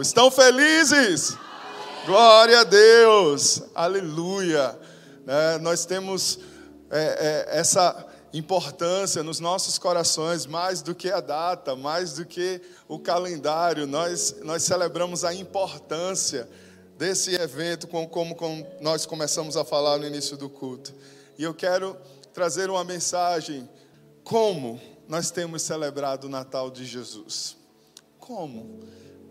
Estão felizes? Glória a Deus, aleluia. É, nós temos é, é, essa importância nos nossos corações, mais do que a data, mais do que o calendário, nós, nós celebramos a importância desse evento, como, como, como nós começamos a falar no início do culto. E eu quero trazer uma mensagem: como nós temos celebrado o Natal de Jesus? Como?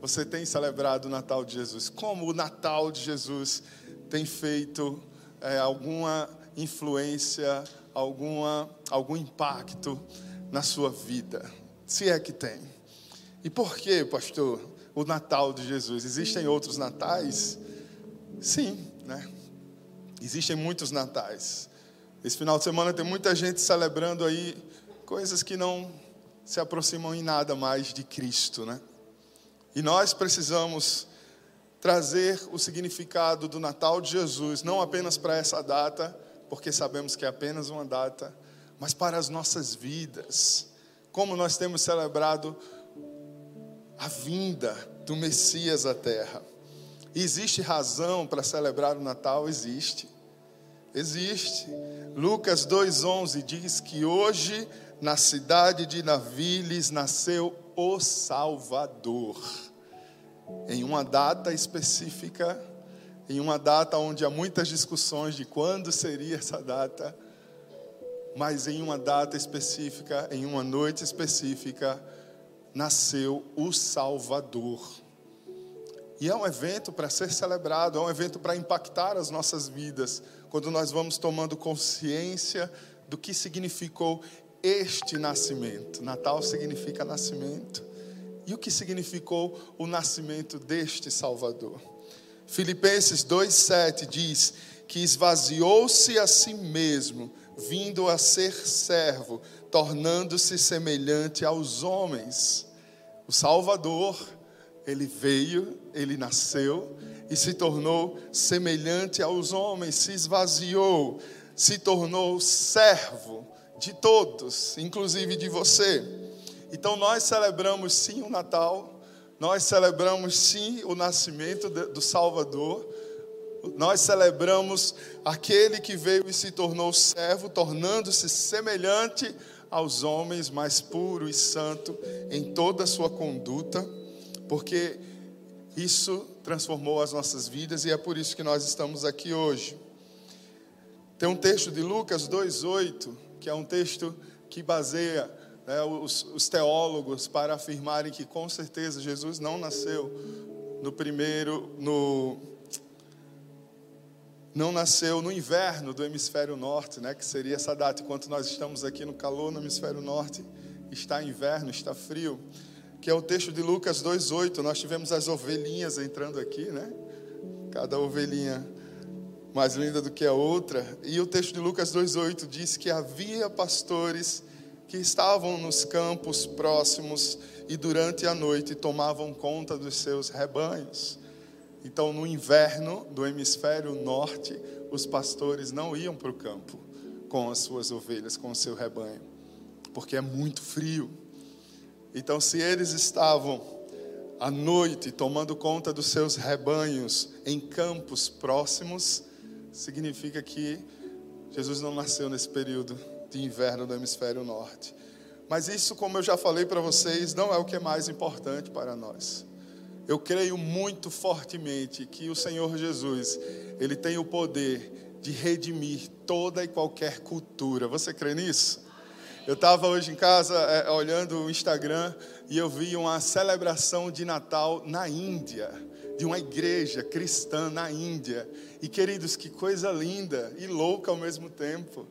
Você tem celebrado o Natal de Jesus? Como o Natal de Jesus tem feito é, alguma influência, alguma, algum impacto na sua vida? Se é que tem. E por que, pastor, o Natal de Jesus? Existem outros natais? Sim, né? Existem muitos natais. Esse final de semana tem muita gente celebrando aí coisas que não se aproximam em nada mais de Cristo, né? E nós precisamos trazer o significado do Natal de Jesus, não apenas para essa data, porque sabemos que é apenas uma data, mas para as nossas vidas. Como nós temos celebrado a vinda do Messias à terra. Existe razão para celebrar o Natal? Existe. Existe. Lucas 2,11 diz que hoje, na cidade de Naviles, nasceu o Salvador. Em uma data específica, em uma data onde há muitas discussões de quando seria essa data, mas em uma data específica, em uma noite específica, nasceu o Salvador. E é um evento para ser celebrado, é um evento para impactar as nossas vidas, quando nós vamos tomando consciência do que significou este nascimento. Natal significa nascimento. E o que significou o nascimento deste Salvador? Filipenses 2,7 diz que esvaziou-se a si mesmo, vindo a ser servo, tornando-se semelhante aos homens. O Salvador, ele veio, ele nasceu e se tornou semelhante aos homens, se esvaziou, se tornou servo de todos, inclusive de você. Então nós celebramos sim o Natal, nós celebramos sim o nascimento do Salvador, nós celebramos aquele que veio e se tornou servo, tornando-se semelhante aos homens, mais puro e santo em toda a sua conduta, porque isso transformou as nossas vidas e é por isso que nós estamos aqui hoje. Tem um texto de Lucas 2,8 que é um texto que baseia né, os, os teólogos para afirmarem que com certeza Jesus não nasceu no primeiro, no, não nasceu no inverno do hemisfério norte, né, que seria essa data, enquanto nós estamos aqui no calor no hemisfério norte, está inverno, está frio, que é o texto de Lucas 2:8. Nós tivemos as ovelhinhas entrando aqui, né? Cada ovelhinha mais linda do que a outra. E o texto de Lucas 2,8 diz que havia pastores que estavam nos campos próximos e durante a noite tomavam conta dos seus rebanhos. Então, no inverno do hemisfério norte, os pastores não iam para o campo com as suas ovelhas, com o seu rebanho, porque é muito frio. Então, se eles estavam à noite tomando conta dos seus rebanhos em campos próximos, significa que Jesus não nasceu nesse período de inverno do hemisfério norte. Mas isso, como eu já falei para vocês, não é o que é mais importante para nós. Eu creio muito fortemente que o Senhor Jesus, ele tem o poder de redimir toda e qualquer cultura. Você crê nisso? Eu estava hoje em casa é, olhando o Instagram e eu vi uma celebração de Natal na Índia de uma igreja cristã na Índia. E queridos, que coisa linda e louca ao mesmo tempo.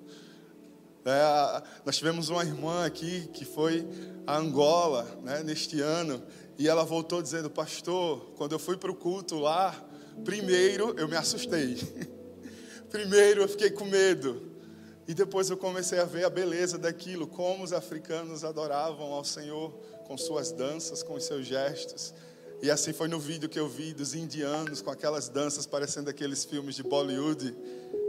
É, nós tivemos uma irmã aqui que foi a Angola né, neste ano e ela voltou dizendo: Pastor, quando eu fui para o culto lá, primeiro eu me assustei, primeiro eu fiquei com medo, e depois eu comecei a ver a beleza daquilo, como os africanos adoravam ao Senhor com suas danças, com os seus gestos. E assim foi no vídeo que eu vi dos indianos com aquelas danças parecendo aqueles filmes de Bollywood,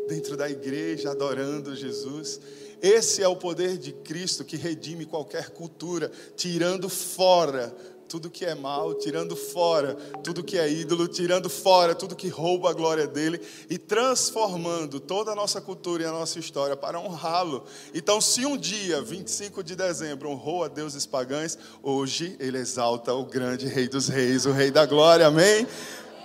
dentro da igreja, adorando Jesus. Esse é o poder de Cristo que redime qualquer cultura, tirando fora tudo que é mal, tirando fora tudo que é ídolo, tirando fora tudo que rouba a glória dele e transformando toda a nossa cultura e a nossa história para honrá-lo. Então, se um dia, 25 de dezembro, honrou a deuses pagãos, hoje ele exalta o grande Rei dos Reis, o Rei da Glória, amém?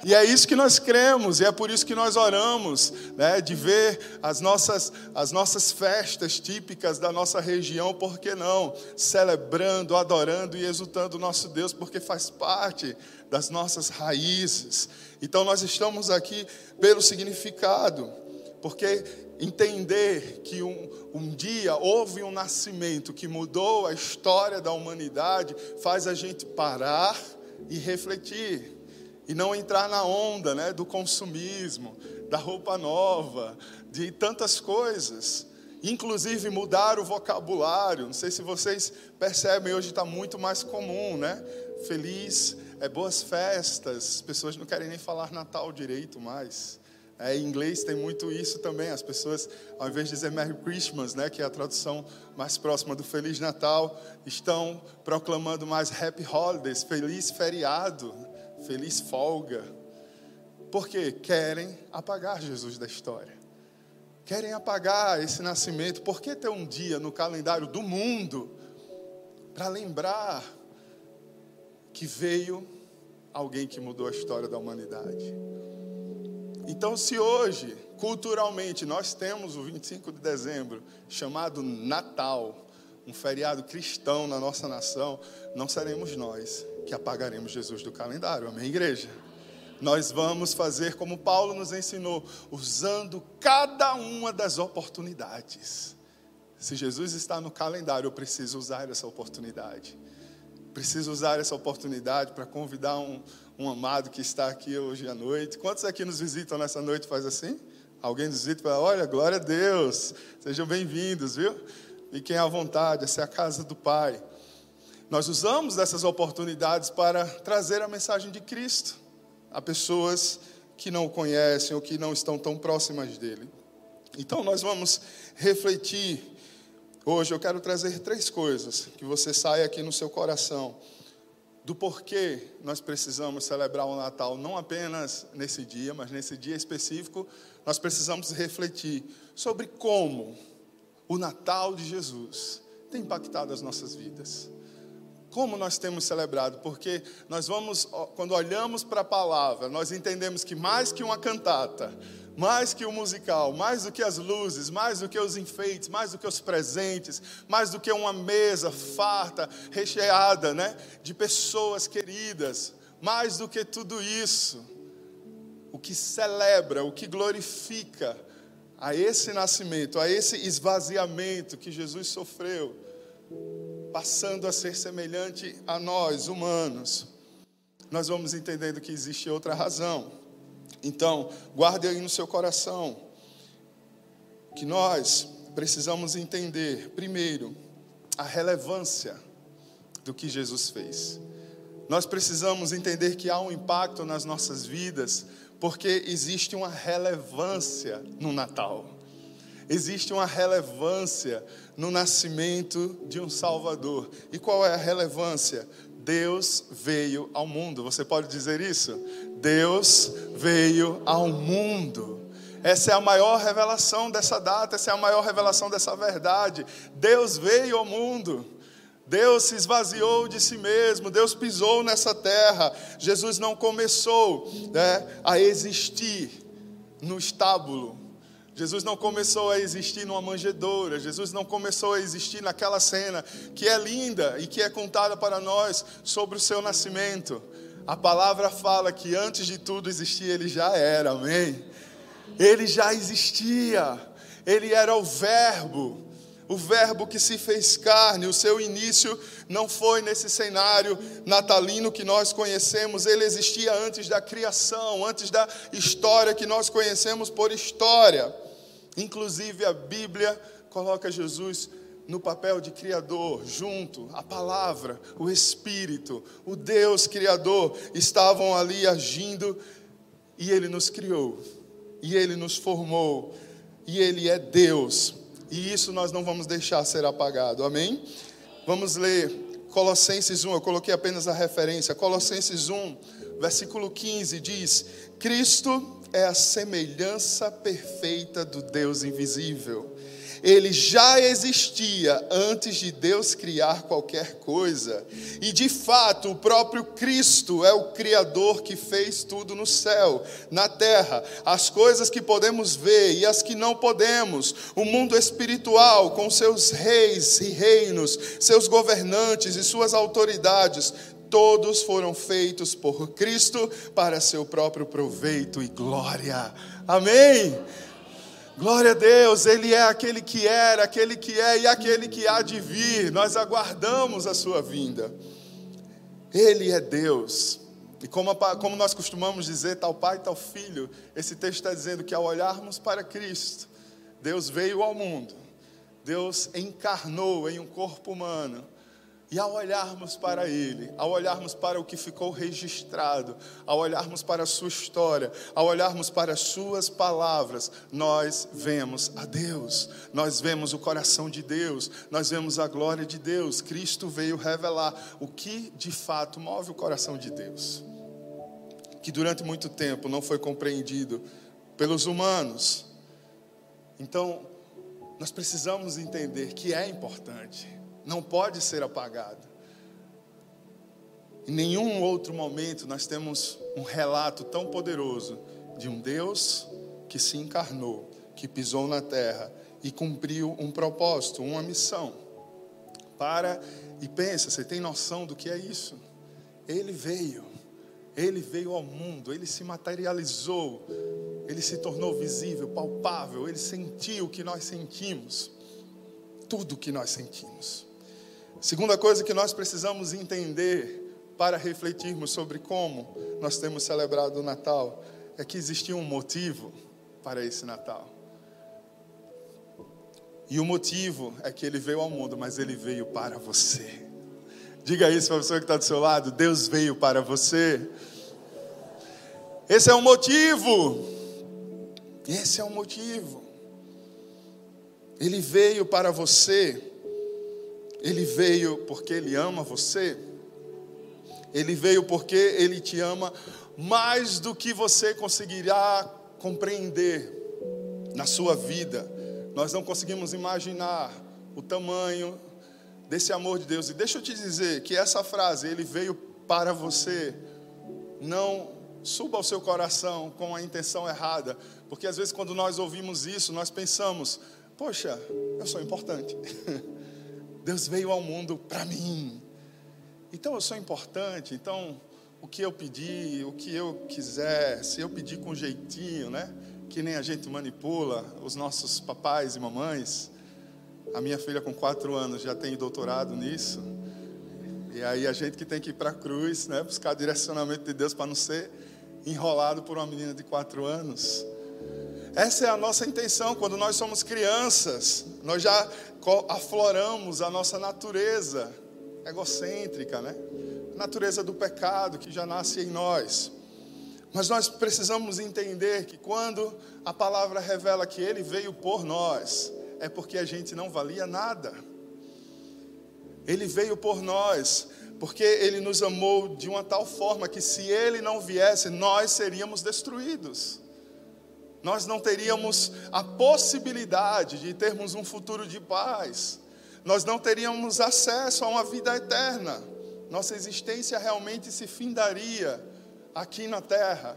E é isso que nós cremos, e é por isso que nós oramos, né, de ver as nossas, as nossas festas típicas da nossa região, por que não? Celebrando, adorando e exultando o nosso Deus, porque faz parte das nossas raízes. Então nós estamos aqui pelo significado, porque entender que um, um dia houve um nascimento que mudou a história da humanidade faz a gente parar e refletir e não entrar na onda né, do consumismo, da roupa nova, de tantas coisas. Inclusive mudar o vocabulário. Não sei se vocês percebem, hoje está muito mais comum, né? Feliz, é boas festas. As pessoas não querem nem falar Natal direito mais. É, em inglês tem muito isso também. As pessoas, ao invés de dizer Merry Christmas, né, que é a tradução mais próxima do Feliz Natal, estão proclamando mais Happy Holidays, Feliz Feriado feliz folga, porque querem apagar Jesus da história. Querem apagar esse nascimento. Por que ter um dia no calendário do mundo para lembrar que veio alguém que mudou a história da humanidade? Então, se hoje, culturalmente, nós temos o 25 de dezembro chamado Natal, um feriado cristão na nossa nação, não seremos nós que apagaremos Jesus do calendário. Amém, igreja? Nós vamos fazer como Paulo nos ensinou, usando cada uma das oportunidades. Se Jesus está no calendário, eu preciso usar essa oportunidade. Preciso usar essa oportunidade para convidar um, um amado que está aqui hoje à noite. Quantos aqui nos visitam nessa noite faz assim? Alguém nos visita e fala, olha, glória a Deus, sejam bem-vindos, viu? Fiquem à vontade, essa é a casa do Pai. Nós usamos dessas oportunidades para trazer a mensagem de Cristo a pessoas que não o conhecem ou que não estão tão próximas dele. Então nós vamos refletir hoje. Eu quero trazer três coisas que você saia aqui no seu coração do porquê nós precisamos celebrar o Natal, não apenas nesse dia, mas nesse dia específico, nós precisamos refletir sobre como o Natal de Jesus tem impactado as nossas vidas como nós temos celebrado, porque nós vamos, quando olhamos para a palavra, nós entendemos que mais que uma cantata, mais que o um musical, mais do que as luzes, mais do que os enfeites, mais do que os presentes, mais do que uma mesa farta, recheada, né, de pessoas queridas, mais do que tudo isso, o que celebra, o que glorifica a esse nascimento, a esse esvaziamento que Jesus sofreu, passando a ser semelhante a nós, humanos, nós vamos entendendo que existe outra razão. Então, guarde aí no seu coração que nós precisamos entender, primeiro, a relevância do que Jesus fez. Nós precisamos entender que há um impacto nas nossas vidas, porque existe uma relevância no Natal. Existe uma relevância no nascimento de um Salvador. E qual é a relevância? Deus veio ao mundo. Você pode dizer isso? Deus veio ao mundo. Essa é a maior revelação dessa data, essa é a maior revelação dessa verdade. Deus veio ao mundo. Deus se esvaziou de si mesmo, Deus pisou nessa terra. Jesus não começou né, a existir no estábulo, Jesus não começou a existir numa manjedoura, Jesus não começou a existir naquela cena que é linda e que é contada para nós sobre o seu nascimento. A palavra fala que antes de tudo existir, ele já era, amém? Ele já existia, ele era o Verbo, o Verbo que se fez carne. O seu início não foi nesse cenário natalino que nós conhecemos, ele existia antes da criação, antes da história que nós conhecemos por história. Inclusive a Bíblia coloca Jesus no papel de criador, junto, a palavra, o Espírito, o Deus Criador estavam ali agindo e Ele nos criou, e Ele nos formou, e Ele é Deus, e isso nós não vamos deixar ser apagado, amém? Vamos ler Colossenses 1, eu coloquei apenas a referência. Colossenses 1, versículo 15 diz: Cristo é a semelhança perfeita do Deus invisível. Ele já existia antes de Deus criar qualquer coisa. E de fato, o próprio Cristo é o Criador que fez tudo no céu, na terra, as coisas que podemos ver e as que não podemos, o mundo espiritual, com seus reis e reinos, seus governantes e suas autoridades, todos foram feitos por Cristo para seu próprio proveito e glória. Amém. Glória a Deus, Ele é aquele que era, aquele que é e aquele que há de vir. Nós aguardamos a Sua vinda. Ele é Deus. E como, como nós costumamos dizer, tal Pai, tal Filho, esse texto está dizendo que ao olharmos para Cristo, Deus veio ao mundo, Deus encarnou em um corpo humano e ao olharmos para Ele, ao olharmos para o que ficou registrado, ao olharmos para a Sua história, ao olharmos para as Suas palavras, nós vemos a Deus, nós vemos o coração de Deus, nós vemos a glória de Deus. Cristo veio revelar o que de fato move o coração de Deus, que durante muito tempo não foi compreendido pelos humanos. Então, nós precisamos entender que é importante não pode ser apagado. Em nenhum outro momento nós temos um relato tão poderoso de um Deus que se encarnou, que pisou na terra e cumpriu um propósito, uma missão. Para e pensa, você tem noção do que é isso? Ele veio, ele veio ao mundo, ele se materializou, ele se tornou visível, palpável, ele sentiu o que nós sentimos, tudo o que nós sentimos. Segunda coisa que nós precisamos entender para refletirmos sobre como nós temos celebrado o Natal é que existia um motivo para esse Natal. E o motivo é que ele veio ao mundo, mas ele veio para você. Diga isso para a pessoa que está do seu lado: Deus veio para você. Esse é o motivo. Esse é o motivo. Ele veio para você ele veio porque Ele ama você. Ele veio porque Ele te ama mais do que você conseguirá compreender na sua vida. Nós não conseguimos imaginar o tamanho desse amor de Deus. E deixa eu te dizer que essa frase, Ele veio para você, não suba ao seu coração com a intenção errada, porque às vezes quando nós ouvimos isso, nós pensamos: poxa, eu sou importante. Deus veio ao mundo para mim. Então eu sou importante. Então o que eu pedir, o que eu quiser, se eu pedir com jeitinho, né? Que nem a gente manipula os nossos papais e mamães. A minha filha com quatro anos já tem doutorado nisso. E aí a gente que tem que ir para a cruz, né? Buscar direcionamento de Deus para não ser enrolado por uma menina de quatro anos. Essa é a nossa intenção quando nós somos crianças. Nós já afloramos a nossa natureza egocêntrica, né? A natureza do pecado que já nasce em nós. Mas nós precisamos entender que quando a palavra revela que ele veio por nós, é porque a gente não valia nada. Ele veio por nós, porque ele nos amou de uma tal forma que se ele não viesse, nós seríamos destruídos nós não teríamos a possibilidade de termos um futuro de paz, nós não teríamos acesso a uma vida eterna, nossa existência realmente se findaria aqui na terra,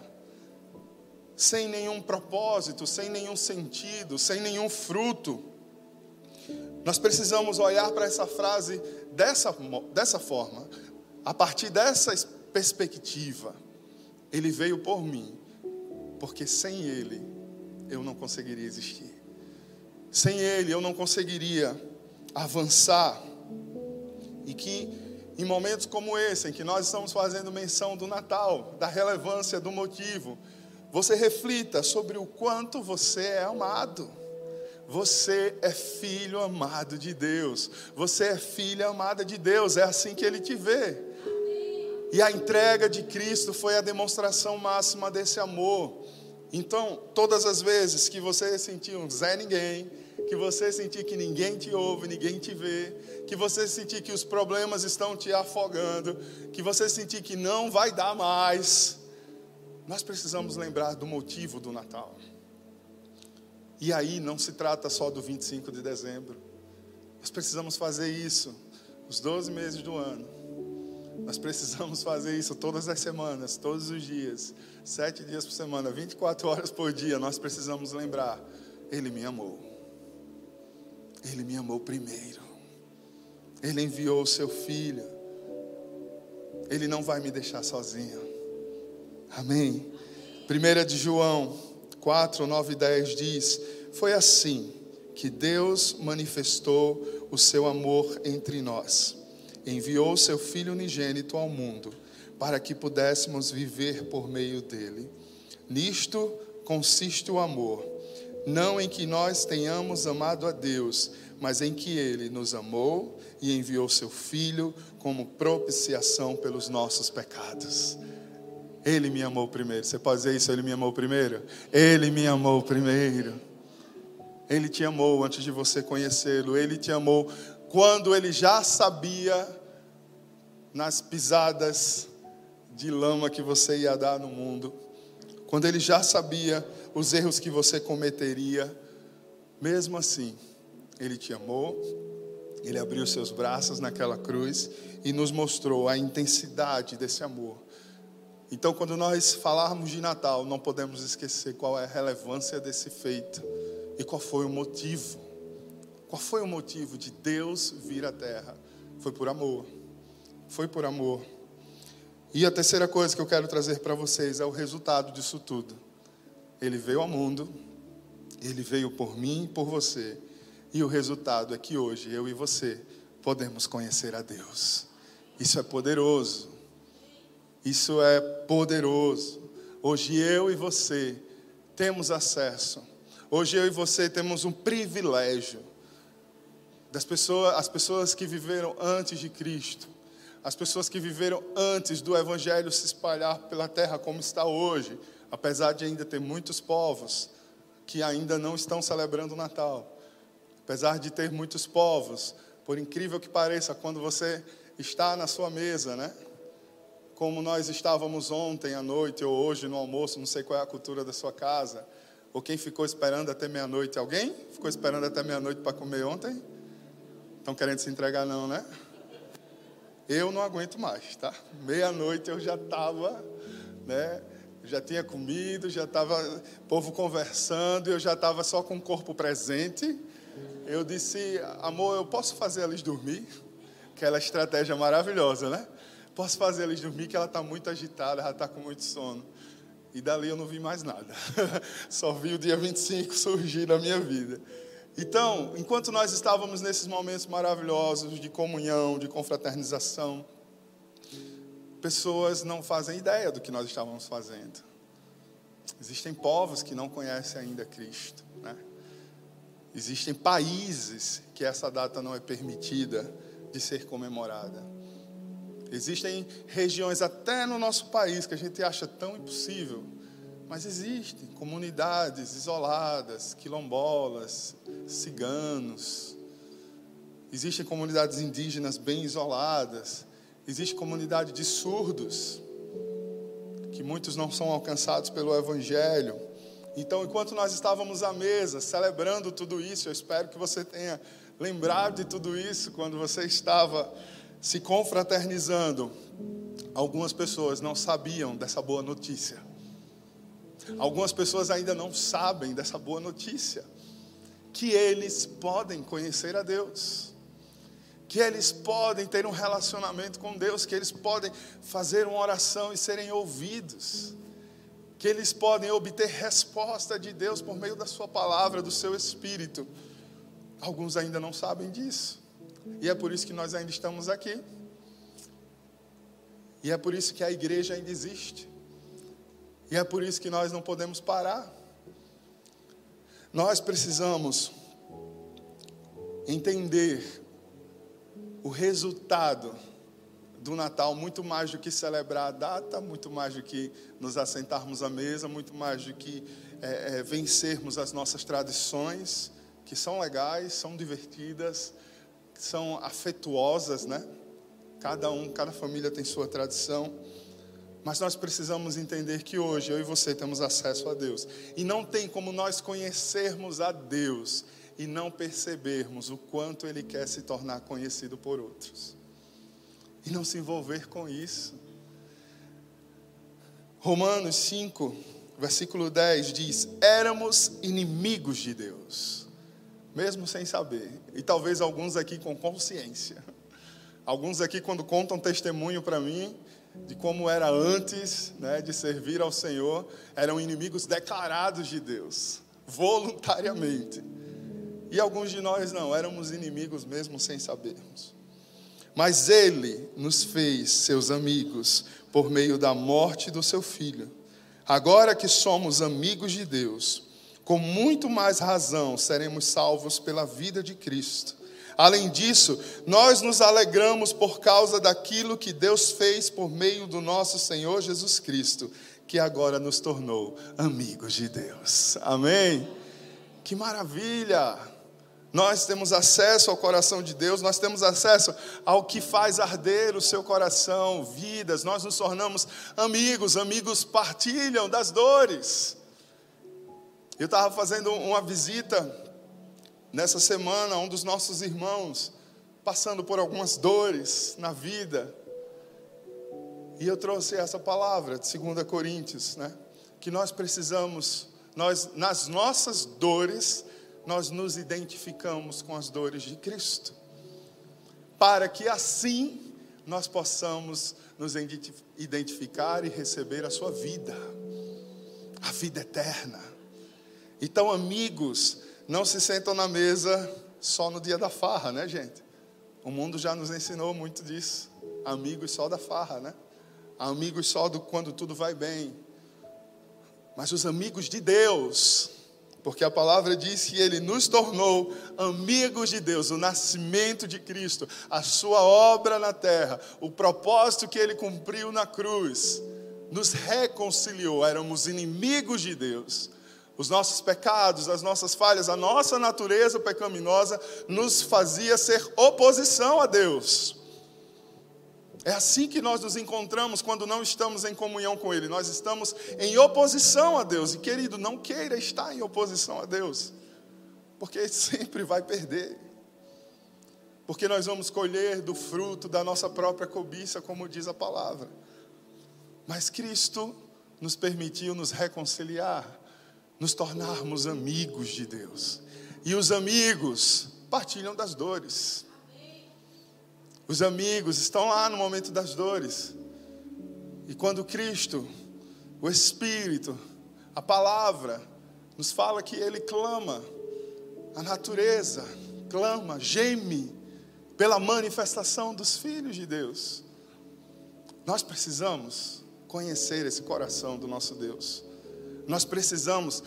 sem nenhum propósito, sem nenhum sentido, sem nenhum fruto. Nós precisamos olhar para essa frase dessa, dessa forma, a partir dessa perspectiva. Ele veio por mim, porque sem Ele eu não conseguiria existir. Sem Ele eu não conseguiria avançar. E que em momentos como esse, em que nós estamos fazendo menção do Natal, da relevância do motivo, você reflita sobre o quanto você é amado. Você é filho amado de Deus. Você é filha amada de Deus. É assim que Ele te vê. E a entrega de Cristo foi a demonstração máxima desse amor. Então, todas as vezes que você sentir um Zé Ninguém, que você sentir que ninguém te ouve, ninguém te vê, que você sentir que os problemas estão te afogando, que você sentir que não vai dar mais, nós precisamos lembrar do motivo do Natal. E aí não se trata só do 25 de dezembro. Nós precisamos fazer isso os 12 meses do ano. Nós precisamos fazer isso todas as semanas, todos os dias, sete dias por semana, 24 horas por dia. Nós precisamos lembrar: Ele me amou. Ele me amou primeiro. Ele enviou o seu filho. Ele não vai me deixar sozinho. Amém. 1 de João 4, 9 e 10 diz: Foi assim que Deus manifestou o seu amor entre nós. Enviou seu Filho unigênito ao mundo para que pudéssemos viver por meio dele. Nisto consiste o amor, não em que nós tenhamos amado a Deus, mas em que ele nos amou e enviou seu Filho como propiciação pelos nossos pecados. Ele me amou primeiro. Você pode dizer isso? Ele me amou primeiro? Ele me amou primeiro. Ele te amou antes de você conhecê-lo. Ele te amou quando ele já sabia nas pisadas de lama que você ia dar no mundo. Quando ele já sabia os erros que você cometeria. Mesmo assim, ele te amou. Ele abriu seus braços naquela cruz e nos mostrou a intensidade desse amor então, quando nós falarmos de Natal, não podemos esquecer qual é a relevância desse feito e qual foi o motivo. Qual foi o motivo de Deus vir à terra? Foi por amor. Foi por amor. E a terceira coisa que eu quero trazer para vocês é o resultado disso tudo. Ele veio ao mundo, ele veio por mim e por você. E o resultado é que hoje eu e você podemos conhecer a Deus. Isso é poderoso. Isso é poderoso. Hoje eu e você temos acesso. Hoje eu e você temos um privilégio das pessoas, as pessoas que viveram antes de Cristo, as pessoas que viveram antes do evangelho se espalhar pela terra como está hoje, apesar de ainda ter muitos povos que ainda não estão celebrando o Natal. Apesar de ter muitos povos, por incrível que pareça, quando você está na sua mesa, né? como nós estávamos ontem à noite ou hoje no almoço, não sei qual é a cultura da sua casa, ou quem ficou esperando até meia-noite? Alguém ficou esperando até meia-noite para comer ontem? Estão querendo se entregar, não, né? Eu não aguento mais, tá? Meia-noite eu já estava, né? Já tinha comido, já estava povo conversando, eu já estava só com o corpo presente. Eu disse, amor, eu posso fazer eles dormir? Aquela estratégia maravilhosa, né? Posso fazer eles dormir que ela está muito agitada, ela está com muito sono. E dali eu não vi mais nada. Só vi o dia 25 surgir na minha vida. Então, enquanto nós estávamos nesses momentos maravilhosos de comunhão, de confraternização, pessoas não fazem ideia do que nós estávamos fazendo. Existem povos que não conhecem ainda Cristo. Né? Existem países que essa data não é permitida de ser comemorada. Existem regiões até no nosso país que a gente acha tão impossível, mas existem comunidades isoladas, quilombolas, ciganos. Existem comunidades indígenas bem isoladas. Existe comunidade de surdos, que muitos não são alcançados pelo Evangelho. Então, enquanto nós estávamos à mesa celebrando tudo isso, eu espero que você tenha lembrado de tudo isso quando você estava se confraternizando, algumas pessoas não sabiam dessa boa notícia. Algumas pessoas ainda não sabem dessa boa notícia. Que eles podem conhecer a Deus. Que eles podem ter um relacionamento com Deus. Que eles podem fazer uma oração e serem ouvidos. Que eles podem obter resposta de Deus por meio da Sua palavra, do seu Espírito. Alguns ainda não sabem disso. E é por isso que nós ainda estamos aqui. E é por isso que a igreja ainda existe. E é por isso que nós não podemos parar. Nós precisamos entender o resultado do Natal muito mais do que celebrar a data, muito mais do que nos assentarmos à mesa, muito mais do que é, é, vencermos as nossas tradições que são legais, são divertidas, são afetuosas, né? Cada um, cada família tem sua tradição. Mas nós precisamos entender que hoje eu e você temos acesso a Deus. E não tem como nós conhecermos a Deus e não percebermos o quanto Ele quer se tornar conhecido por outros. E não se envolver com isso. Romanos 5, versículo 10 diz: Éramos inimigos de Deus, mesmo sem saber. E talvez alguns aqui com consciência. Alguns aqui, quando contam testemunho para mim de como era antes né, de servir ao Senhor, eram inimigos declarados de Deus, voluntariamente. E alguns de nós não, éramos inimigos mesmo sem sabermos. Mas Ele nos fez seus amigos por meio da morte do seu Filho. Agora que somos amigos de Deus, com muito mais razão seremos salvos pela vida de Cristo. Além disso, nós nos alegramos por causa daquilo que Deus fez por meio do nosso Senhor Jesus Cristo, que agora nos tornou amigos de Deus. Amém? Que maravilha! Nós temos acesso ao coração de Deus, nós temos acesso ao que faz arder o seu coração, vidas, nós nos tornamos amigos, amigos partilham das dores. Eu estava fazendo uma visita nessa semana, um dos nossos irmãos passando por algumas dores na vida. E eu trouxe essa palavra de 2 Coríntios, né? Que nós precisamos, nós nas nossas dores, nós nos identificamos com as dores de Cristo. Para que assim nós possamos nos identificar e receber a sua vida, a vida eterna. Então, amigos, não se sentam na mesa só no dia da farra, né, gente? O mundo já nos ensinou muito disso. Amigos só da farra, né? Amigos só do quando tudo vai bem. Mas os amigos de Deus, porque a palavra diz que ele nos tornou amigos de Deus, o nascimento de Cristo, a sua obra na terra, o propósito que ele cumpriu na cruz, nos reconciliou, éramos inimigos de Deus os nossos pecados, as nossas falhas, a nossa natureza pecaminosa nos fazia ser oposição a Deus. É assim que nós nos encontramos quando não estamos em comunhão com Ele. Nós estamos em oposição a Deus. E querido, não queira estar em oposição a Deus, porque sempre vai perder. Porque nós vamos colher do fruto da nossa própria cobiça, como diz a palavra. Mas Cristo nos permitiu nos reconciliar nos tornarmos amigos de Deus. E os amigos partilham das dores. Os amigos estão lá no momento das dores. E quando Cristo, o Espírito, a palavra, nos fala que Ele clama, a natureza clama, geme pela manifestação dos filhos de Deus. Nós precisamos conhecer esse coração do nosso Deus. Nós precisamos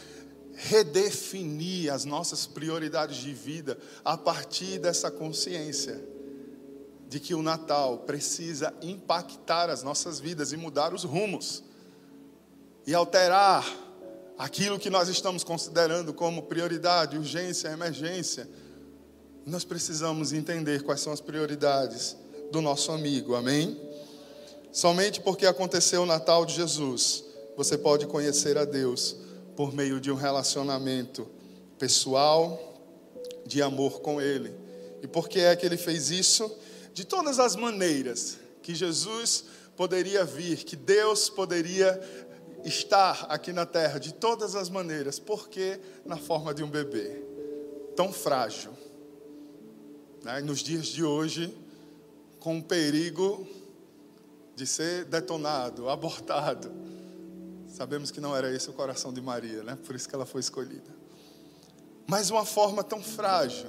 redefinir as nossas prioridades de vida a partir dessa consciência de que o Natal precisa impactar as nossas vidas e mudar os rumos e alterar aquilo que nós estamos considerando como prioridade, urgência, emergência. Nós precisamos entender quais são as prioridades do nosso amigo, amém? Somente porque aconteceu o Natal de Jesus você pode conhecer a Deus por meio de um relacionamento pessoal, de amor com Ele. E por que é que Ele fez isso? De todas as maneiras que Jesus poderia vir, que Deus poderia estar aqui na terra, de todas as maneiras, porque na forma de um bebê, tão frágil. Né? Nos dias de hoje, com o perigo de ser detonado, abortado Sabemos que não era esse o coração de Maria, né? Por isso que ela foi escolhida. Mas uma forma tão frágil,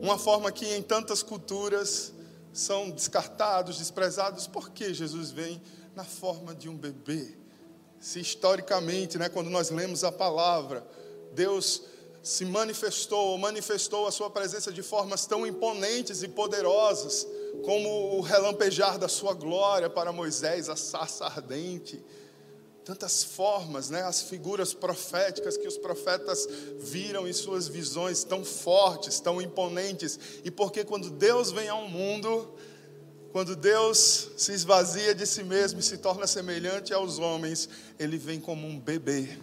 uma forma que em tantas culturas são descartados, desprezados, porque Jesus vem na forma de um bebê. Se historicamente, né, quando nós lemos a palavra, Deus se manifestou, ou manifestou a sua presença de formas tão imponentes e poderosas, como o relampejar da sua glória para Moisés, a sarça ardente, tantas formas, né? As figuras proféticas que os profetas viram em suas visões tão fortes, tão imponentes. E porque quando Deus vem ao mundo, quando Deus se esvazia de si mesmo e se torna semelhante aos homens, ele vem como um bebê.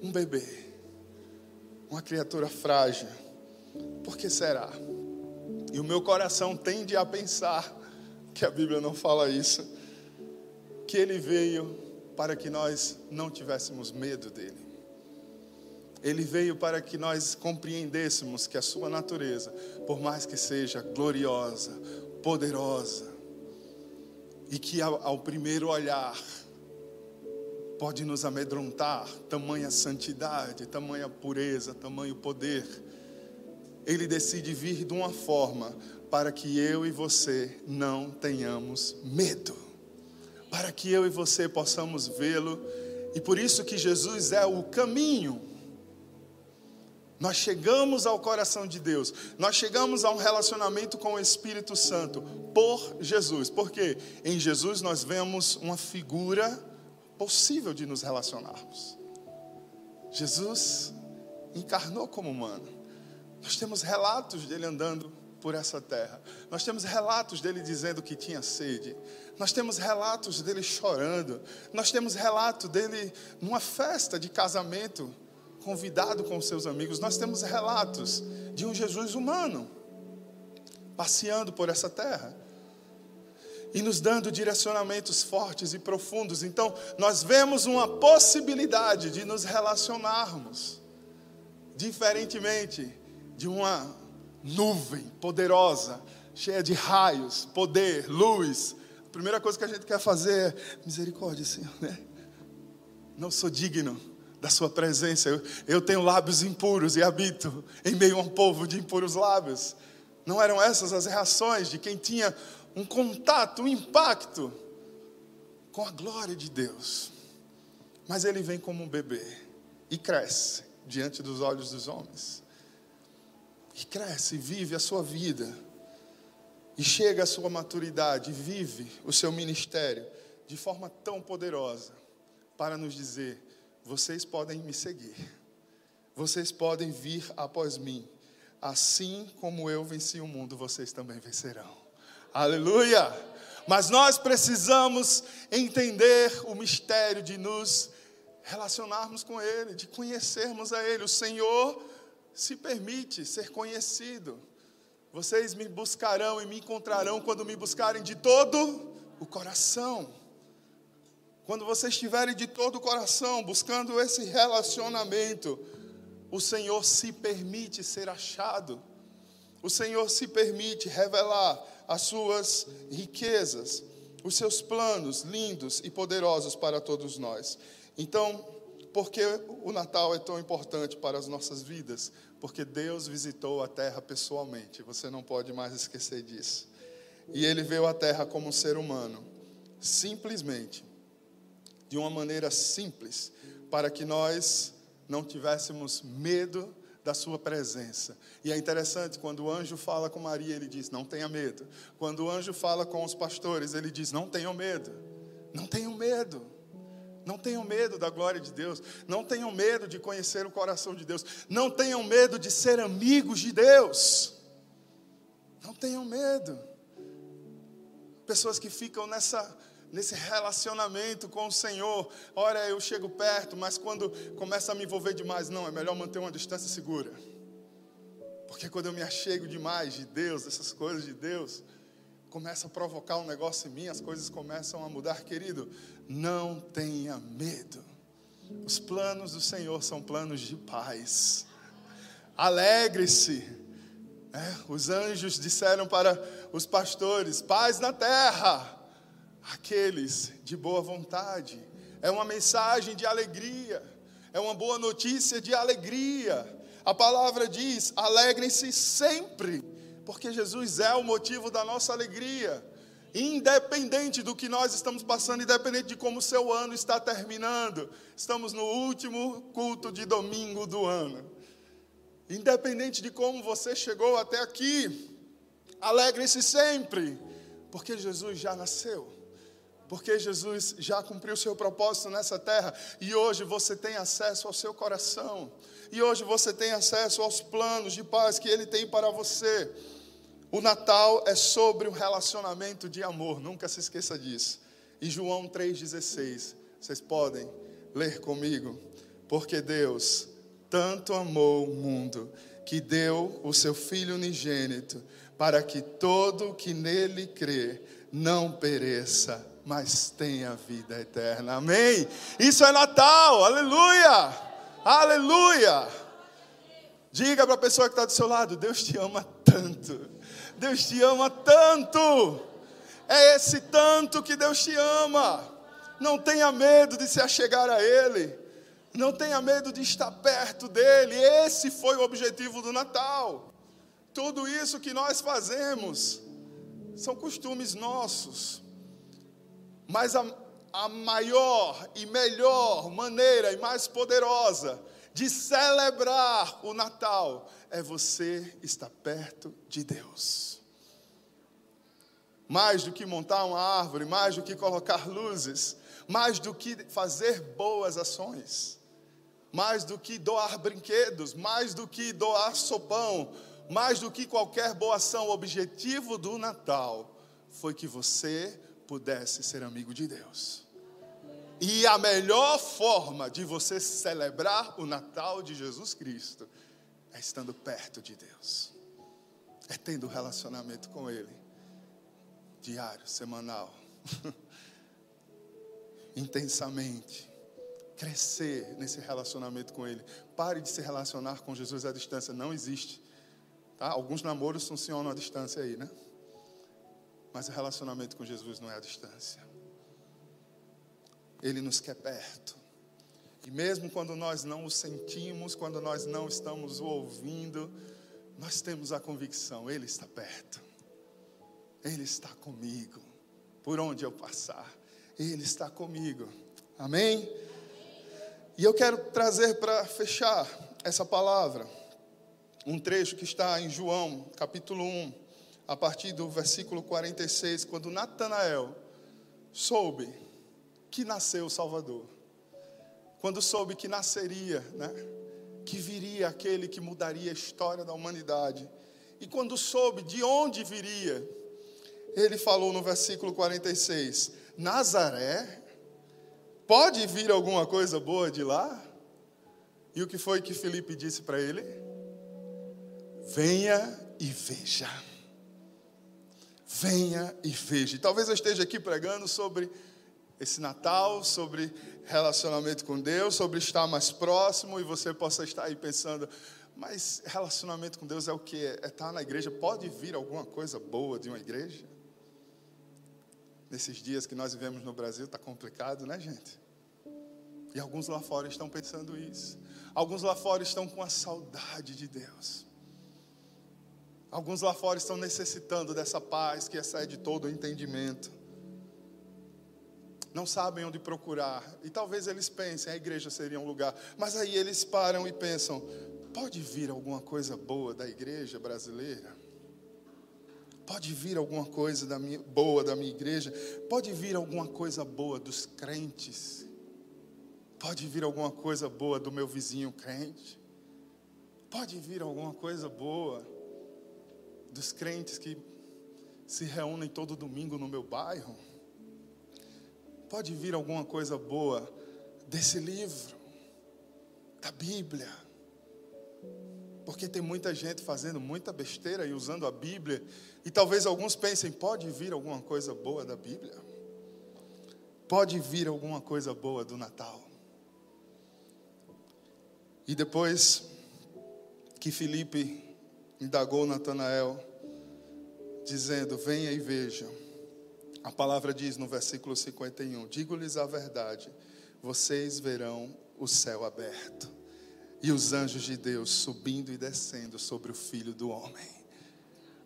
Um bebê. Uma criatura frágil. Por que será? E o meu coração tende a pensar que a Bíblia não fala isso, que ele veio para que nós não tivéssemos medo dele. Ele veio para que nós compreendêssemos que a sua natureza, por mais que seja gloriosa, poderosa, e que ao, primeiro olhar pode nos amedrontar, tamanha santidade, tamanha pureza, tamanho poder, ele decide vir de uma forma para que eu e você não tenhamos medo para que eu e você possamos vê-lo. E por isso que Jesus é o caminho. Nós chegamos ao coração de Deus, nós chegamos a um relacionamento com o Espírito Santo por Jesus, porque em Jesus nós vemos uma figura possível de nos relacionarmos. Jesus encarnou como humano, nós temos relatos dele andando por essa terra. Nós temos relatos dele dizendo que tinha sede. Nós temos relatos dele chorando. Nós temos relato dele numa festa de casamento, convidado com seus amigos. Nós temos relatos de um Jesus humano passeando por essa terra e nos dando direcionamentos fortes e profundos. Então, nós vemos uma possibilidade de nos relacionarmos diferentemente de uma nuvem poderosa, cheia de raios, poder, luz. A primeira coisa que a gente quer fazer é misericórdia, Senhor, né? Não sou digno da Sua presença. Eu, eu tenho lábios impuros e habito em meio a um povo de impuros lábios. Não eram essas as reações de quem tinha um contato, um impacto com a glória de Deus. Mas ele vem como um bebê e cresce diante dos olhos dos homens e cresce, vive a sua vida, e chega à sua maturidade, vive o seu ministério de forma tão poderosa, para nos dizer: vocês podem me seguir, vocês podem vir após mim, assim como eu venci o mundo, vocês também vencerão. Aleluia! Mas nós precisamos entender o mistério de nos relacionarmos com Ele, de conhecermos a Ele. O Senhor se permite ser conhecido. Vocês me buscarão e me encontrarão quando me buscarem de todo o coração. Quando vocês estiverem de todo o coração buscando esse relacionamento, o Senhor se permite ser achado. O Senhor se permite revelar as suas riquezas, os seus planos lindos e poderosos para todos nós. Então, por que o Natal é tão importante para as nossas vidas? Porque Deus visitou a terra pessoalmente, você não pode mais esquecer disso. E ele veio à terra como um ser humano, simplesmente, de uma maneira simples, para que nós não tivéssemos medo da sua presença. E é interessante, quando o anjo fala com Maria, ele diz: Não tenha medo. Quando o anjo fala com os pastores, ele diz: Não tenham medo. Não tenham medo. Não tenham medo da glória de Deus. Não tenham medo de conhecer o coração de Deus. Não tenham medo de ser amigos de Deus. Não tenham medo. Pessoas que ficam nessa nesse relacionamento com o Senhor. Olha, eu chego perto, mas quando começa a me envolver demais, não, é melhor manter uma distância segura. Porque quando eu me achego demais de Deus, dessas coisas de Deus, começa a provocar um negócio em mim, as coisas começam a mudar, querido. Não tenha medo. Os planos do Senhor são planos de paz. Alegre-se. É, os anjos disseram para os pastores: paz na terra. Aqueles de boa vontade. É uma mensagem de alegria. É uma boa notícia de alegria. A palavra diz: alegrem-se sempre porque Jesus é o motivo da nossa alegria. Independente do que nós estamos passando, independente de como o seu ano está terminando, estamos no último culto de domingo do ano. Independente de como você chegou até aqui, alegre-se sempre, porque Jesus já nasceu. Porque Jesus já cumpriu seu propósito nessa terra e hoje você tem acesso ao seu coração. E hoje você tem acesso aos planos de paz que ele tem para você. O Natal é sobre um relacionamento de amor, nunca se esqueça disso. E João 3,16, vocês podem ler comigo? Porque Deus tanto amou o mundo que deu o seu Filho unigênito, para que todo que nele crê não pereça, mas tenha vida eterna. Amém? Isso é Natal, aleluia! Aleluia! Diga para a pessoa que está do seu lado: Deus te ama tanto, Deus te ama tanto, é esse tanto que Deus te ama. Não tenha medo de se achegar a Ele. Não tenha medo de estar perto dele. Esse foi o objetivo do Natal. Tudo isso que nós fazemos são costumes nossos. Mas a, a maior e melhor maneira e mais poderosa de celebrar o Natal é você estar perto de Deus. Mais do que montar uma árvore, mais do que colocar luzes, mais do que fazer boas ações mais do que doar brinquedos, mais do que doar sopão, mais do que qualquer boa ação, o objetivo do Natal foi que você pudesse ser amigo de Deus. E a melhor forma de você celebrar o Natal de Jesus Cristo é estando perto de Deus, é tendo relacionamento com Ele, diário, semanal, intensamente crescer nesse relacionamento com Ele. Pare de se relacionar com Jesus à distância, não existe. Tá? Alguns namoros funcionam à distância aí, né? Mas o relacionamento com Jesus não é à distância. Ele nos quer perto. E mesmo quando nós não o sentimos, quando nós não estamos o ouvindo, nós temos a convicção: Ele está perto. Ele está comigo. Por onde eu passar, Ele está comigo. Amém? E eu quero trazer para fechar essa palavra um trecho que está em João, capítulo 1, a partir do versículo 46, quando Natanael soube que nasceu o Salvador. Quando soube que nasceria, né? Que viria aquele que mudaria a história da humanidade. E quando soube de onde viria, ele falou no versículo 46: Nazaré Pode vir alguma coisa boa de lá? E o que foi que Felipe disse para ele? Venha e veja. Venha e veja. E talvez eu esteja aqui pregando sobre esse Natal, sobre relacionamento com Deus, sobre estar mais próximo, e você possa estar aí pensando, mas relacionamento com Deus é o que? É estar na igreja? Pode vir alguma coisa boa de uma igreja? Nesses dias que nós vivemos no Brasil, está complicado, né, gente? E alguns lá fora estão pensando isso. Alguns lá fora estão com a saudade de Deus. Alguns lá fora estão necessitando dessa paz que excede todo o entendimento. Não sabem onde procurar. E talvez eles pensem, a igreja seria um lugar. Mas aí eles param e pensam: pode vir alguma coisa boa da igreja brasileira? Pode vir alguma coisa da minha, boa da minha igreja? Pode vir alguma coisa boa dos crentes? Pode vir alguma coisa boa do meu vizinho crente? Pode vir alguma coisa boa dos crentes que se reúnem todo domingo no meu bairro? Pode vir alguma coisa boa desse livro, da Bíblia? Porque tem muita gente fazendo muita besteira e usando a Bíblia. E talvez alguns pensem: pode vir alguma coisa boa da Bíblia? Pode vir alguma coisa boa do Natal? E depois que Felipe indagou Natanael, dizendo: Venha e veja. A palavra diz no versículo 51: Digo-lhes a verdade, vocês verão o céu aberto e os anjos de Deus subindo e descendo sobre o filho do homem.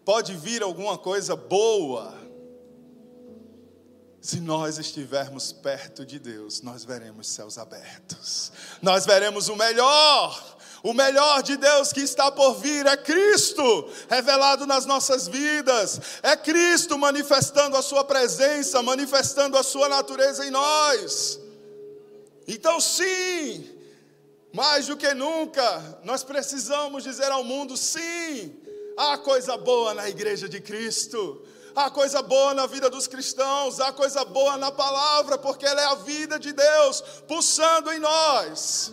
Pode vir alguma coisa boa. Se nós estivermos perto de Deus, nós veremos céus abertos. Nós veremos o melhor, O melhor de Deus que está por vir é Cristo, revelado nas nossas vidas. É Cristo manifestando a Sua presença, manifestando a Sua natureza em nós. Então, sim, mais do que nunca, nós precisamos dizer ao mundo: sim, há coisa boa na igreja de Cristo. Há coisa boa na vida dos cristãos, há coisa boa na palavra, porque ela é a vida de Deus pulsando em nós.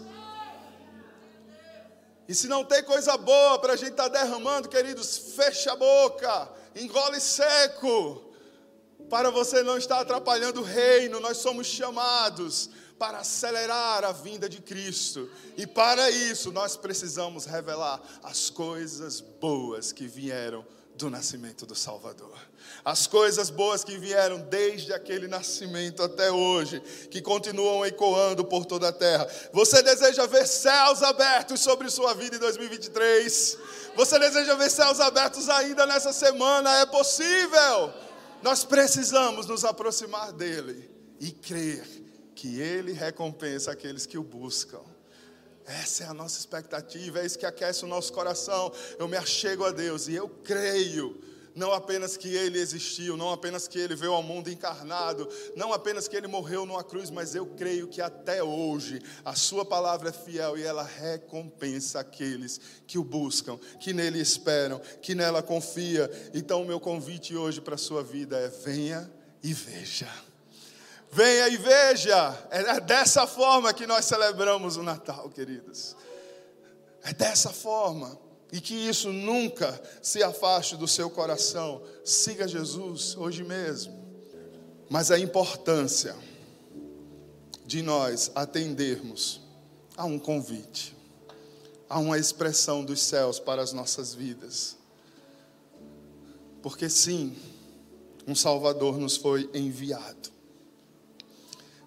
E se não tem coisa boa para a gente estar tá derramando, queridos, fecha a boca, engole seco, para você não estar atrapalhando o reino. Nós somos chamados para acelerar a vinda de Cristo, e para isso nós precisamos revelar as coisas boas que vieram do nascimento do Salvador. As coisas boas que vieram desde aquele nascimento até hoje, que continuam ecoando por toda a terra. Você deseja ver céus abertos sobre sua vida em 2023? Você deseja ver céus abertos ainda nessa semana? É possível. Nós precisamos nos aproximar dele e crer que ele recompensa aqueles que o buscam. Essa é a nossa expectativa, é isso que aquece o nosso coração. Eu me achego a Deus e eu creio, não apenas que Ele existiu, não apenas que Ele veio ao mundo encarnado, não apenas que Ele morreu numa cruz, mas eu creio que até hoje a Sua palavra é fiel e ela recompensa aqueles que o buscam, que nele esperam, que nela confia. Então, o meu convite hoje para a sua vida é: venha e veja. Venha e veja. É dessa forma que nós celebramos o Natal, queridos. É dessa forma. E que isso nunca se afaste do seu coração. Siga Jesus hoje mesmo. Mas a importância de nós atendermos a um convite, a uma expressão dos céus para as nossas vidas. Porque sim, um Salvador nos foi enviado.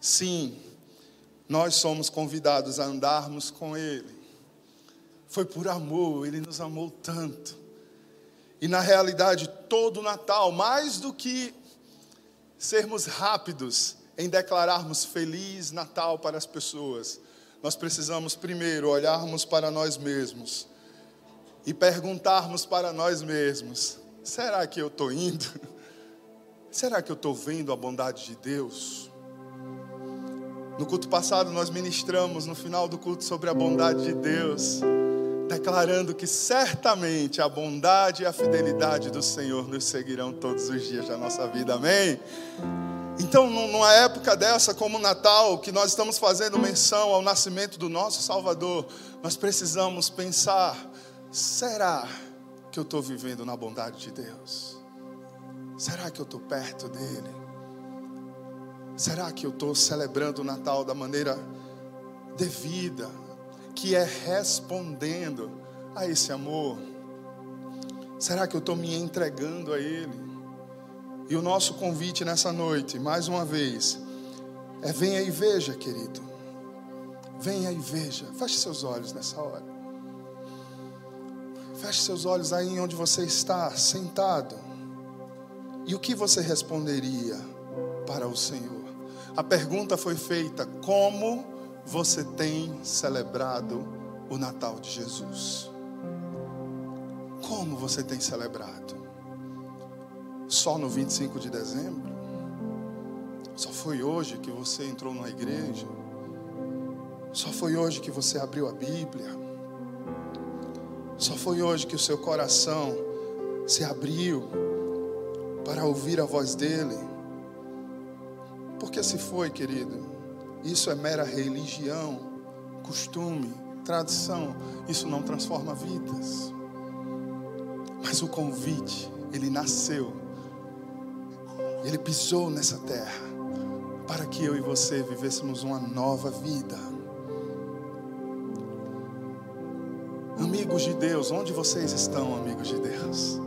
Sim, nós somos convidados a andarmos com Ele. Foi por amor, Ele nos amou tanto. E na realidade, todo o Natal, mais do que sermos rápidos em declararmos Feliz Natal para as pessoas, nós precisamos primeiro olharmos para nós mesmos e perguntarmos para nós mesmos: será que eu estou indo? Será que eu estou vendo a bondade de Deus? No culto passado, nós ministramos no final do culto sobre a bondade de Deus, declarando que certamente a bondade e a fidelidade do Senhor nos seguirão todos os dias da nossa vida, amém? Então, numa época dessa, como o Natal, que nós estamos fazendo menção ao nascimento do nosso Salvador, nós precisamos pensar: será que eu estou vivendo na bondade de Deus? Será que eu estou perto dEle? Será que eu estou celebrando o Natal da maneira devida, que é respondendo a esse amor? Será que eu estou me entregando a Ele? E o nosso convite nessa noite, mais uma vez, é: venha e veja, querido. Venha e veja. Feche seus olhos nessa hora. Feche seus olhos aí onde você está, sentado. E o que você responderia para o Senhor? A pergunta foi feita: como você tem celebrado o Natal de Jesus? Como você tem celebrado? Só no 25 de dezembro? Só foi hoje que você entrou na igreja? Só foi hoje que você abriu a Bíblia? Só foi hoje que o seu coração se abriu para ouvir a voz dele? Porque se foi, querido, isso é mera religião, costume, tradição, isso não transforma vidas. Mas o convite, ele nasceu, ele pisou nessa terra, para que eu e você vivêssemos uma nova vida. Amigos de Deus, onde vocês estão, amigos de Deus?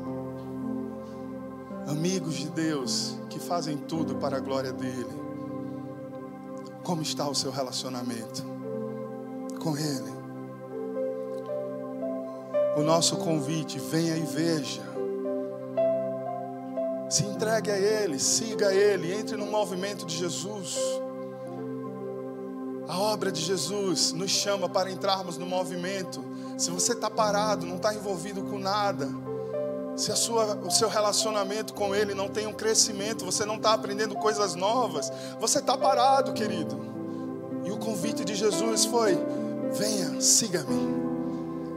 Amigos de Deus que fazem tudo para a glória dEle. Como está o seu relacionamento com Ele? O nosso convite, venha e veja. Se entregue a Ele, siga Ele, entre no movimento de Jesus. A obra de Jesus nos chama para entrarmos no movimento. Se você está parado, não está envolvido com nada, se a sua, o seu relacionamento com Ele não tem um crescimento, você não está aprendendo coisas novas, você está parado, querido. E o convite de Jesus foi: venha, siga-me.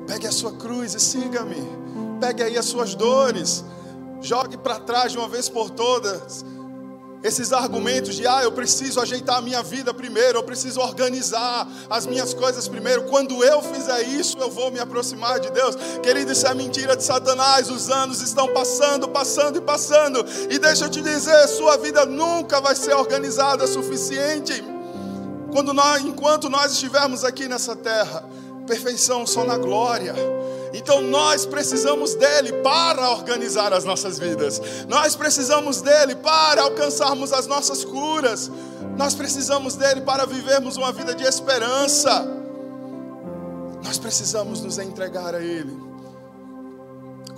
Pegue a sua cruz e siga-me. Pegue aí as suas dores. Jogue para trás de uma vez por todas esses argumentos de, ah, eu preciso ajeitar a minha vida primeiro, eu preciso organizar as minhas coisas primeiro. Quando eu fizer isso, eu vou me aproximar de Deus. Querido, isso é mentira de Satanás. Os anos estão passando, passando e passando. E deixa eu te dizer, sua vida nunca vai ser organizada o suficiente. Quando nós, enquanto nós estivermos aqui nessa terra, perfeição só na glória. Então nós precisamos dele para organizar as nossas vidas. Nós precisamos dele para alcançarmos as nossas curas. Nós precisamos dele para vivermos uma vida de esperança. Nós precisamos nos entregar a ele.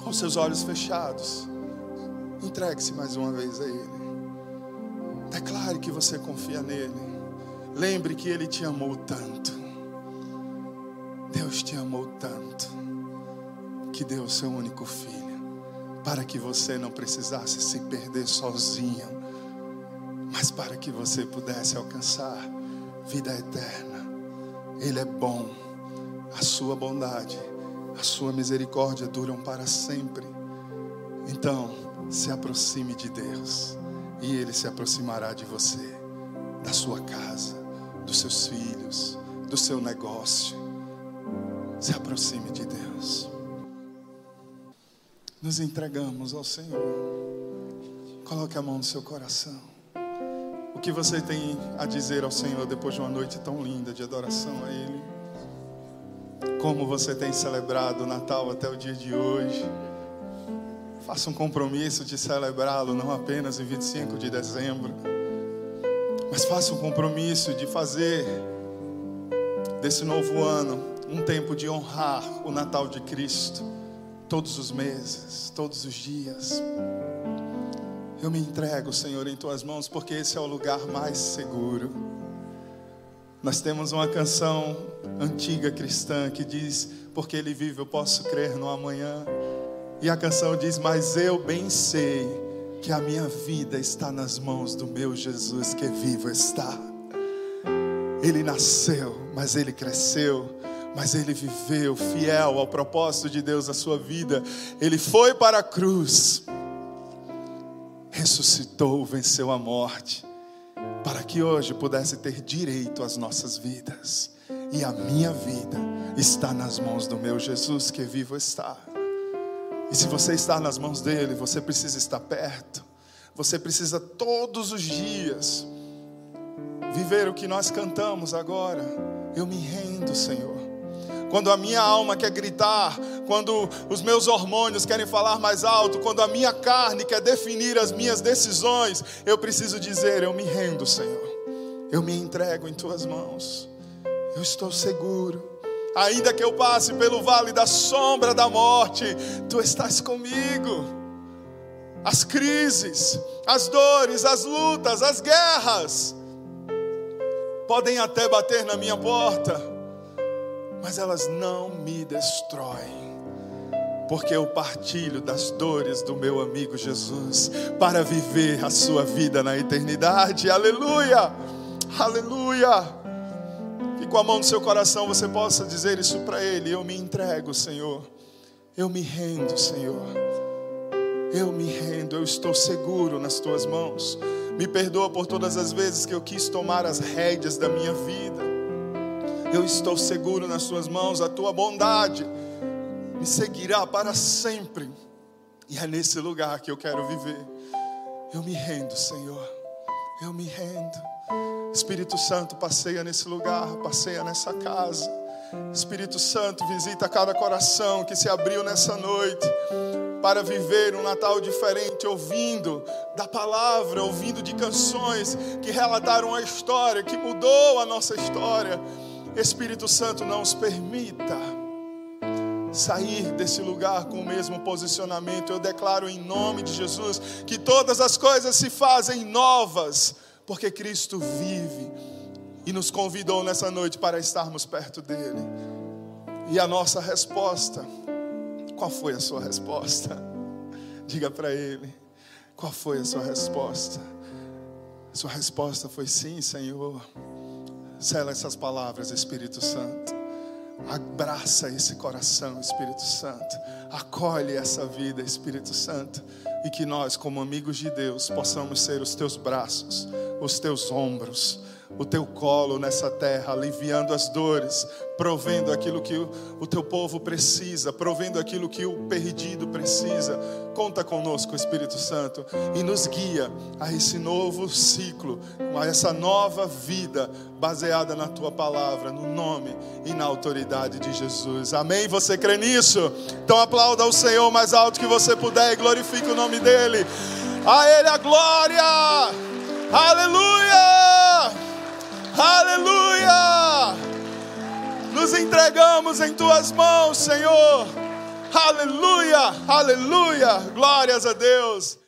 Com seus olhos fechados. Entregue-se mais uma vez a ele. Declare que você confia nele. Lembre que ele te amou tanto. Deus te amou tanto que deu o seu único filho, para que você não precisasse se perder sozinho, mas para que você pudesse alcançar vida eterna. Ele é bom, a sua bondade, a sua misericórdia duram para sempre. Então, se aproxime de Deus, e Ele se aproximará de você, da sua casa, dos seus filhos, do seu negócio. Se aproxime de Deus nos entregamos ao Senhor. Coloque a mão no seu coração. O que você tem a dizer ao Senhor depois de uma noite tão linda de adoração a Ele? Como você tem celebrado o Natal até o dia de hoje? Faça um compromisso de celebrá-lo não apenas em 25 de dezembro, mas faça um compromisso de fazer desse novo ano um tempo de honrar o Natal de Cristo todos os meses, todos os dias. Eu me entrego, Senhor, em tuas mãos, porque esse é o lugar mais seguro. Nós temos uma canção antiga cristã que diz: Porque Ele vive, eu posso crer no amanhã. E a canção diz: Mas eu bem sei que a minha vida está nas mãos do meu Jesus que vivo está. Ele nasceu, mas ele cresceu mas ele viveu fiel ao propósito de Deus na sua vida. Ele foi para a cruz, ressuscitou, venceu a morte, para que hoje pudesse ter direito às nossas vidas. E a minha vida está nas mãos do meu Jesus que vivo está. E se você está nas mãos dele, você precisa estar perto. Você precisa todos os dias viver o que nós cantamos agora. Eu me rendo, Senhor quando a minha alma quer gritar, quando os meus hormônios querem falar mais alto, quando a minha carne quer definir as minhas decisões, eu preciso dizer: Eu me rendo, Senhor, eu me entrego em tuas mãos, eu estou seguro. Ainda que eu passe pelo vale da sombra da morte, tu estás comigo. As crises, as dores, as lutas, as guerras podem até bater na minha porta, mas elas não me destroem. Porque eu partilho das dores do meu amigo Jesus para viver a sua vida na eternidade. Aleluia! Aleluia! Que com a mão no seu coração você possa dizer isso para Ele: Eu me entrego, Senhor. Eu me rendo, Senhor. Eu me rendo, eu estou seguro nas tuas mãos. Me perdoa por todas as vezes que eu quis tomar as rédeas da minha vida eu estou seguro nas Suas mãos, a Tua bondade me seguirá para sempre, e é nesse lugar que eu quero viver. Eu me rendo, Senhor, eu me rendo. Espírito Santo, passeia nesse lugar, passeia nessa casa. Espírito Santo, visita cada coração que se abriu nessa noite para viver um Natal diferente, ouvindo da palavra, ouvindo de canções que relataram a história, que mudou a nossa história. Espírito Santo, não os permita sair desse lugar com o mesmo posicionamento. Eu declaro em nome de Jesus que todas as coisas se fazem novas, porque Cristo vive e nos convidou nessa noite para estarmos perto dele. E a nossa resposta, qual foi a sua resposta? Diga para ele, qual foi a sua resposta? Sua resposta foi sim, Senhor. Sela essas palavras, Espírito Santo. Abraça esse coração, Espírito Santo. Acolhe essa vida, Espírito Santo. E que nós, como amigos de Deus, possamos ser os teus braços, os teus ombros o teu colo nessa terra, aliviando as dores, provendo aquilo que o, teu povo precisa, provendo aquilo que o perdido precisa. Conta conosco, Espírito Santo, e nos guia a esse novo ciclo, a essa nova vida baseada na tua palavra, no nome e na autoridade de Jesus. Amém? Você crê nisso? Então aplauda o Senhor mais alto que você puder e glorifique o nome dele. A Ele a glória! Aleluia! Aleluia! Nos entregamos em tuas mãos, Senhor. Aleluia! Aleluia! Glórias a Deus.